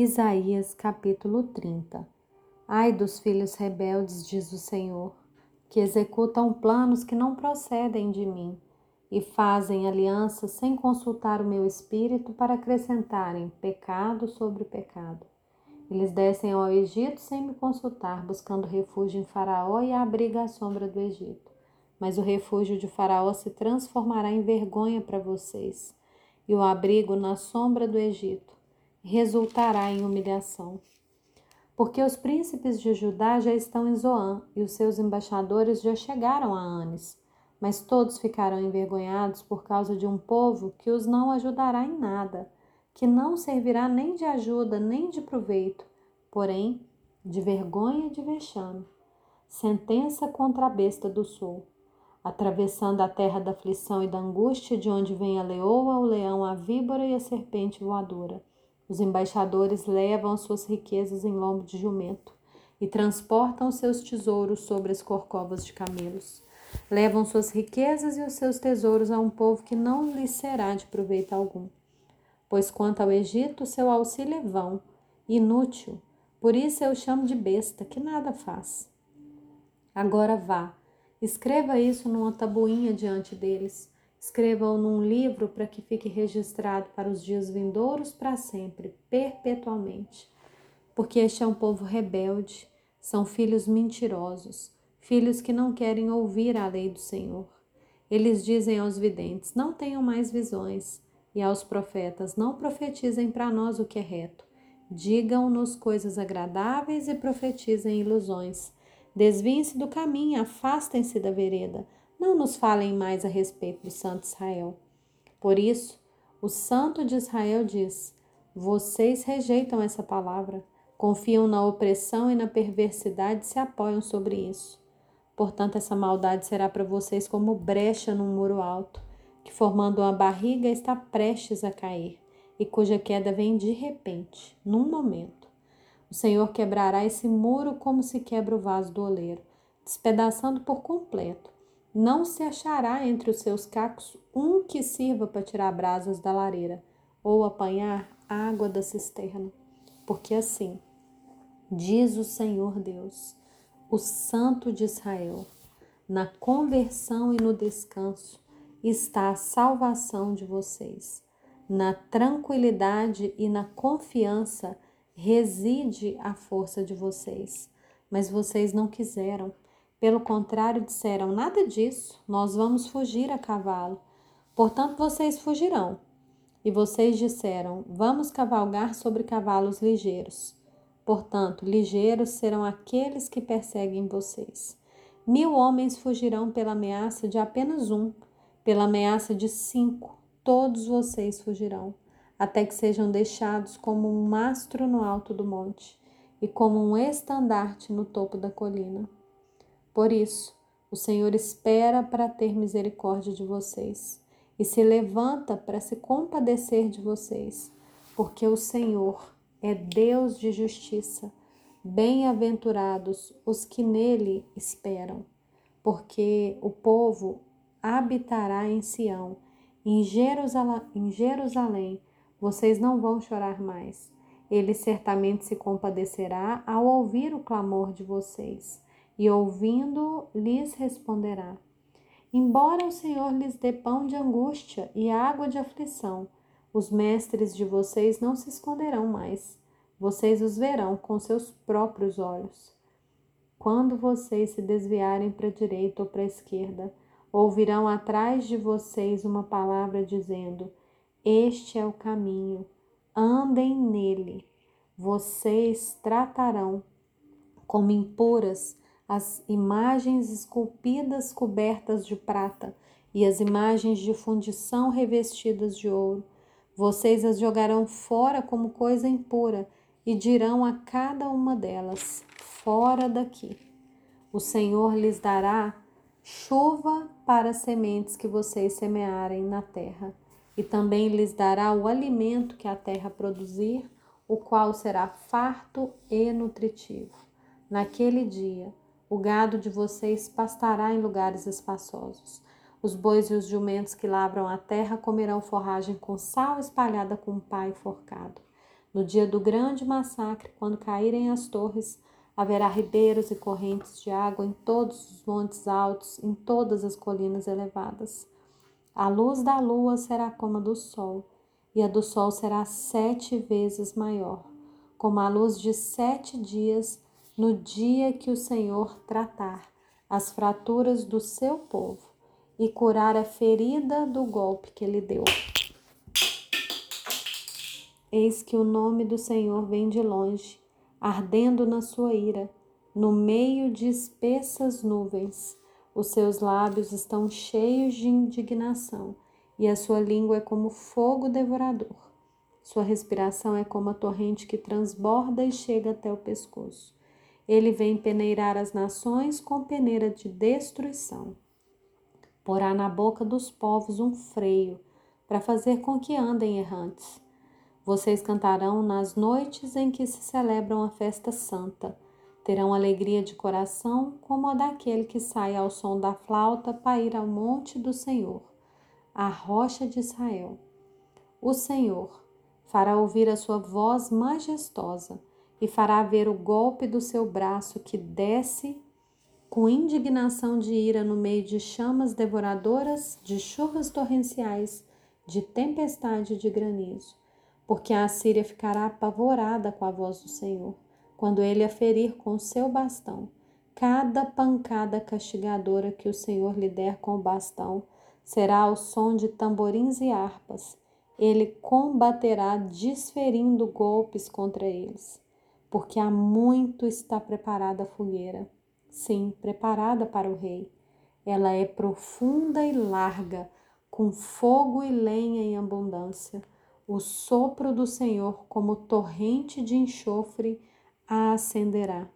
Isaías capítulo 30 Ai dos filhos rebeldes, diz o Senhor, que executam planos que não procedem de mim e fazem alianças sem consultar o meu espírito para acrescentarem pecado sobre pecado. Eles descem ao Egito sem me consultar, buscando refúgio em Faraó e abriga à sombra do Egito. Mas o refúgio de Faraó se transformará em vergonha para vocês, e o abrigo na sombra do Egito resultará em humilhação. Porque os príncipes de Judá já estão em Zoã e os seus embaixadores já chegaram a Anes, mas todos ficarão envergonhados por causa de um povo que os não ajudará em nada, que não servirá nem de ajuda nem de proveito, porém de vergonha e de vexame. Sentença contra a besta do sul. Atravessando a terra da aflição e da angústia, de onde vem a leoa, o leão, a víbora e a serpente voadora os embaixadores levam suas riquezas em lombo de jumento e transportam seus tesouros sobre as corcovas de camelos. Levam suas riquezas e os seus tesouros a um povo que não lhes será de proveito algum. Pois quanto ao Egito, seu auxílio é vão, inútil, por isso eu chamo de besta, que nada faz. Agora vá, escreva isso numa tabuinha diante deles Escreva-o num livro para que fique registrado para os dias vindouros para sempre, perpetuamente. Porque este é um povo rebelde, são filhos mentirosos, filhos que não querem ouvir a lei do Senhor. Eles dizem aos videntes: Não tenham mais visões, e aos profetas: Não profetizem para nós o que é reto. Digam-nos coisas agradáveis e profetizem ilusões. Desviem-se do caminho, afastem-se da vereda não nos falem mais a respeito do Santo Israel. Por isso, o Santo de Israel diz: Vocês rejeitam essa palavra, confiam na opressão e na perversidade e se apoiam sobre isso. Portanto, essa maldade será para vocês como brecha num muro alto, que formando uma barriga está prestes a cair, e cuja queda vem de repente, num momento. O Senhor quebrará esse muro como se quebra o vaso do oleiro, despedaçando por completo não se achará entre os seus cacos um que sirva para tirar brasas da lareira ou apanhar água da cisterna. Porque assim, diz o Senhor Deus, o Santo de Israel, na conversão e no descanso está a salvação de vocês. Na tranquilidade e na confiança reside a força de vocês. Mas vocês não quiseram pelo contrário, disseram: Nada disso, nós vamos fugir a cavalo. Portanto, vocês fugirão. E vocês disseram: Vamos cavalgar sobre cavalos ligeiros. Portanto, ligeiros serão aqueles que perseguem vocês. Mil homens fugirão pela ameaça de apenas um, pela ameaça de cinco, todos vocês fugirão, até que sejam deixados como um mastro no alto do monte e como um estandarte no topo da colina. Por isso, o Senhor espera para ter misericórdia de vocês e se levanta para se compadecer de vocês, porque o Senhor é Deus de justiça. Bem-aventurados os que nele esperam, porque o povo habitará em Sião, em Jerusalém, em Jerusalém vocês não vão chorar mais. Ele certamente se compadecerá ao ouvir o clamor de vocês e ouvindo lhes responderá: Embora o Senhor lhes dê pão de angústia e água de aflição, os mestres de vocês não se esconderão mais. Vocês os verão com seus próprios olhos. Quando vocês se desviarem para a direita ou para a esquerda, ouvirão atrás de vocês uma palavra dizendo: Este é o caminho, andem nele. Vocês tratarão como impuras as imagens esculpidas cobertas de prata e as imagens de fundição revestidas de ouro. Vocês as jogarão fora como coisa impura e dirão a cada uma delas: Fora daqui. O Senhor lhes dará chuva para as sementes que vocês semearem na terra, e também lhes dará o alimento que a terra produzir, o qual será farto e nutritivo. Naquele dia, o gado de vocês pastará em lugares espaçosos. Os bois e os jumentos que lavram a terra comerão forragem com sal espalhada com pá e forcado. No dia do grande massacre, quando caírem as torres, haverá ribeiros e correntes de água em todos os montes altos, em todas as colinas elevadas. A luz da lua será como a do sol, e a do sol será sete vezes maior, como a luz de sete dias no dia que o Senhor tratar as fraturas do seu povo e curar a ferida do golpe que ele deu. Eis que o nome do Senhor vem de longe, ardendo na sua ira, no meio de espessas nuvens. Os seus lábios estão cheios de indignação, e a sua língua é como fogo devorador. Sua respiração é como a torrente que transborda e chega até o pescoço. Ele vem peneirar as nações com peneira de destruição. Porá na boca dos povos um freio, para fazer com que andem errantes. Vocês cantarão nas noites em que se celebram a festa santa. Terão alegria de coração, como a daquele que sai ao som da flauta para ir ao monte do Senhor, a rocha de Israel. O Senhor fará ouvir a sua voz majestosa e fará ver o golpe do seu braço que desce com indignação de ira no meio de chamas devoradoras, de chuvas torrenciais, de tempestade de granizo, porque a Assíria ficará apavorada com a voz do Senhor, quando ele a ferir com seu bastão. Cada pancada castigadora que o Senhor lhe der com o bastão será ao som de tamborins e harpas. Ele combaterá desferindo golpes contra eles porque há muito está preparada a fogueira. Sim, preparada para o rei. Ela é profunda e larga, com fogo e lenha em abundância. O sopro do Senhor, como torrente de enxofre, a acenderá.